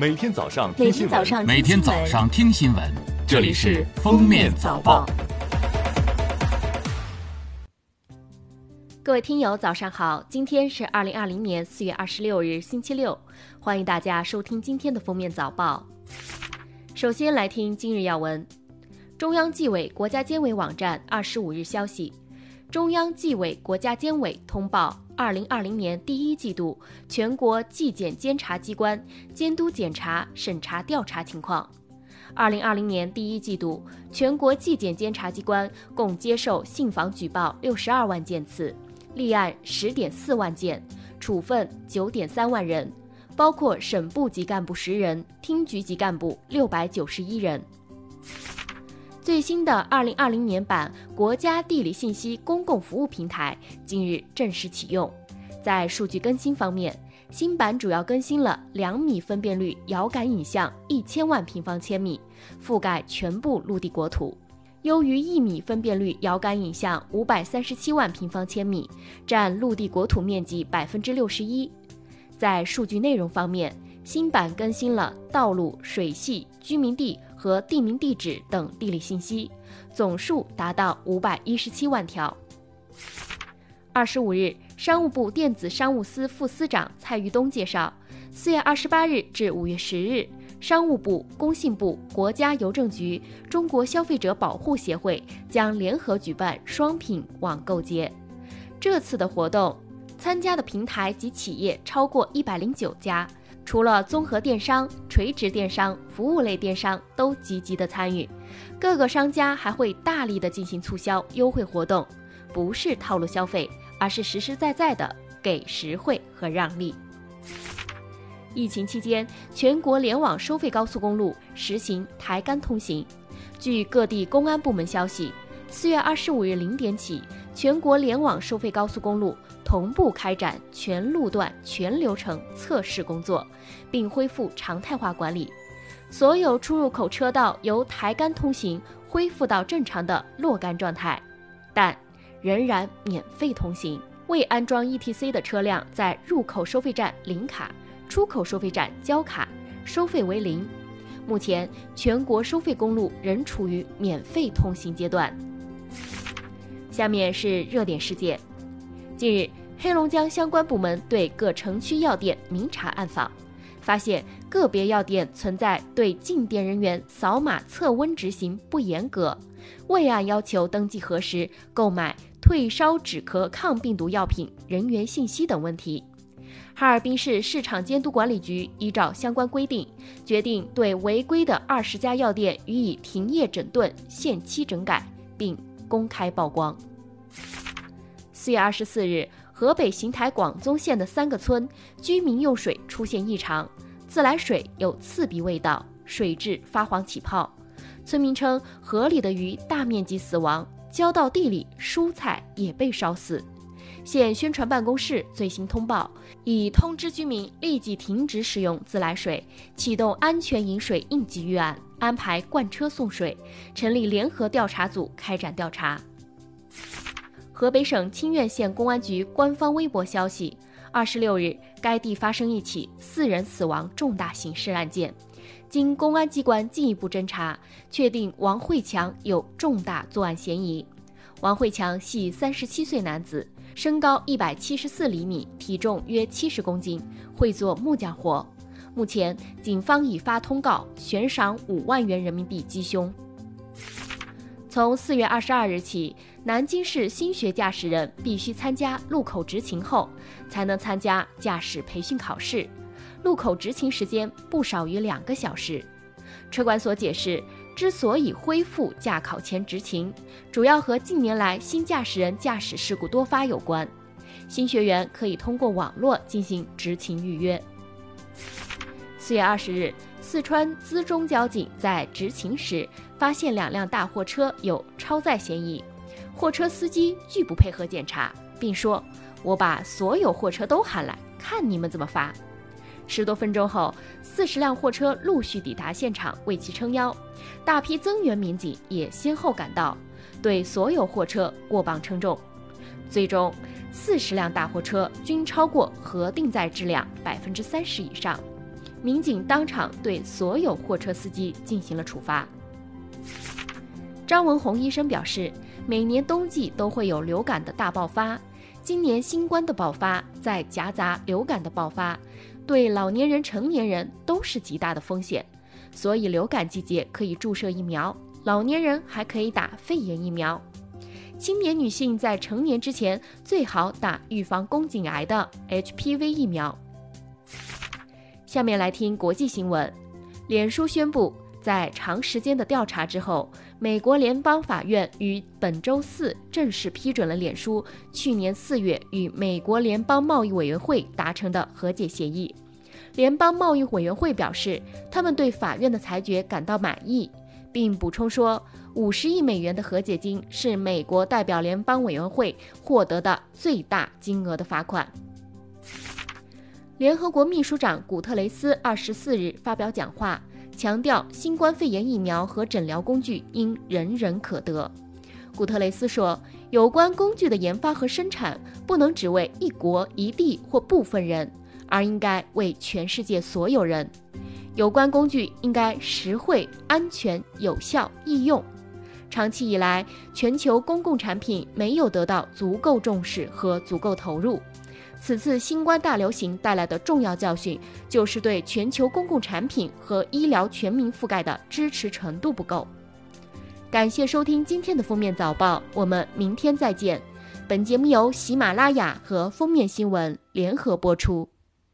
每天早上每听新闻，每天早上听新闻，这里是《封面早报》。各位听友，早上好！今天是二零二零年四月二十六日，星期六，欢迎大家收听今天的封面早报。首先来听今日要闻。中央纪委国家监委网站二十五日消息，中央纪委国家监委通报二零二零年第一季度全国纪检监察机关监督检查、审查调查情况。二零二零年第一季度，全国纪检监察机关共接受信访举报六十二万件次。立案十点四万件，处分九点三万人，包括省部级干部十人，厅局级干部六百九十一人。最新的二零二零年版国家地理信息公共服务平台今日正式启用。在数据更新方面，新版主要更新了两米分辨率遥感影像一千万平方千米，覆盖全部陆地国土。优于一米分辨率遥感影像五百三十七万平方千米，占陆地国土面积百分之六十一。在数据内容方面，新版更新了道路、水系、居民地和地名地址等地理信息，总数达到五百一十七万条。二十五日，商务部电子商务司副司长蔡玉东介绍，四月二十八日至五月十日。商务部、工信部、国家邮政局、中国消费者保护协会将联合举办双品网购节。这次的活动，参加的平台及企业超过一百零九家，除了综合电商、垂直电商、服务类电商都积极的参与。各个商家还会大力的进行促销优惠活动，不是套路消费，而是实实在在的给实惠和让利。疫情期间，全国联网收费高速公路实行抬杆通行。据各地公安部门消息，四月二十五日零点起，全国联网收费高速公路同步开展全路段全流程测试工作，并恢复常态化管理。所有出入口车道由抬杆通行恢复到正常的若干状态，但仍然免费通行。未安装 ETC 的车辆在入口收费站领卡。出口收费站交卡，收费为零。目前，全国收费公路仍处于免费通行阶段。下面是热点事件。近日，黑龙江相关部门对各城区药店明察暗访，发现个别药店存在对进店人员扫码测温执行不严格、未按要求登记核实购买退烧止咳抗病毒药品人员信息等问题。哈尔滨市市场监督管理局依照相关规定，决定对违规的二十家药店予以停业整顿、限期整改，并公开曝光。四月二十四日，河北邢台广宗县的三个村居民用水出现异常，自来水有刺鼻味道，水质发黄起泡。村民称，河里的鱼大面积死亡，浇到地里，蔬菜也被烧死。县宣传办公室最新通报，已通知居民立即停止使用自来水，启动安全饮水应急预案，安排罐车送水，成立联合调查组开展调查。河北省清苑县公安局官方微博消息：二十六日，该地发生一起四人死亡重大刑事案件，经公安机关进一步侦查，确定王慧强有重大作案嫌疑。王慧强系三十七岁男子。身高一百七十四厘米，体重约七十公斤，会做木匠活。目前，警方已发通告，悬赏五万元人民币缉凶。从四月二十二日起，南京市新学驾驶人必须参加路口执勤后，才能参加驾驶培训考试。路口执勤时间不少于两个小时。车管所解释。之所以恢复驾考前执勤，主要和近年来新驾驶人驾驶事故多发有关。新学员可以通过网络进行执勤预约。四月二十日，四川资中交警在执勤时发现两辆大货车有超载嫌疑，货车司机拒不配合检查，并说：“我把所有货车都喊来，看你们怎么罚。”十多分钟后，四十辆货车陆续抵达现场为其撑腰，大批增援民警也先后赶到，对所有货车过磅称重。最终，四十辆大货车均超过核定载质量百分之三十以上。民警当场对所有货车司机进行了处罚。张文宏医生表示，每年冬季都会有流感的大爆发，今年新冠的爆发再夹杂流感的爆发，对老年人、成年人都是极大的风险，所以流感季节可以注射疫苗，老年人还可以打肺炎疫苗。青年女性在成年之前最好打预防宫颈癌的 HPV 疫苗。下面来听国际新闻，脸书宣布，在长时间的调查之后，美国联邦法院于本周四正式批准了脸书去年四月与美国联邦贸易委员会达成的和解协议。联邦贸易委员会表示，他们对法院的裁决感到满意。并补充说，五十亿美元的和解金是美国代表联邦委员会获得的最大金额的罚款。联合国秘书长古特雷斯二十四日发表讲话，强调新冠肺炎疫苗和诊疗工具应人人可得。古特雷斯说，有关工具的研发和生产不能只为一国一地或部分人，而应该为全世界所有人。有关工具应该实惠、安全、有效、易用。长期以来，全球公共产品没有得到足够重视和足够投入。此次新冠大流行带来的重要教训，就是对全球公共产品和医疗全民覆盖的支持程度不够。感谢收听今天的封面早报，我们明天再见。本节目由喜马拉雅和封面新闻联合播出。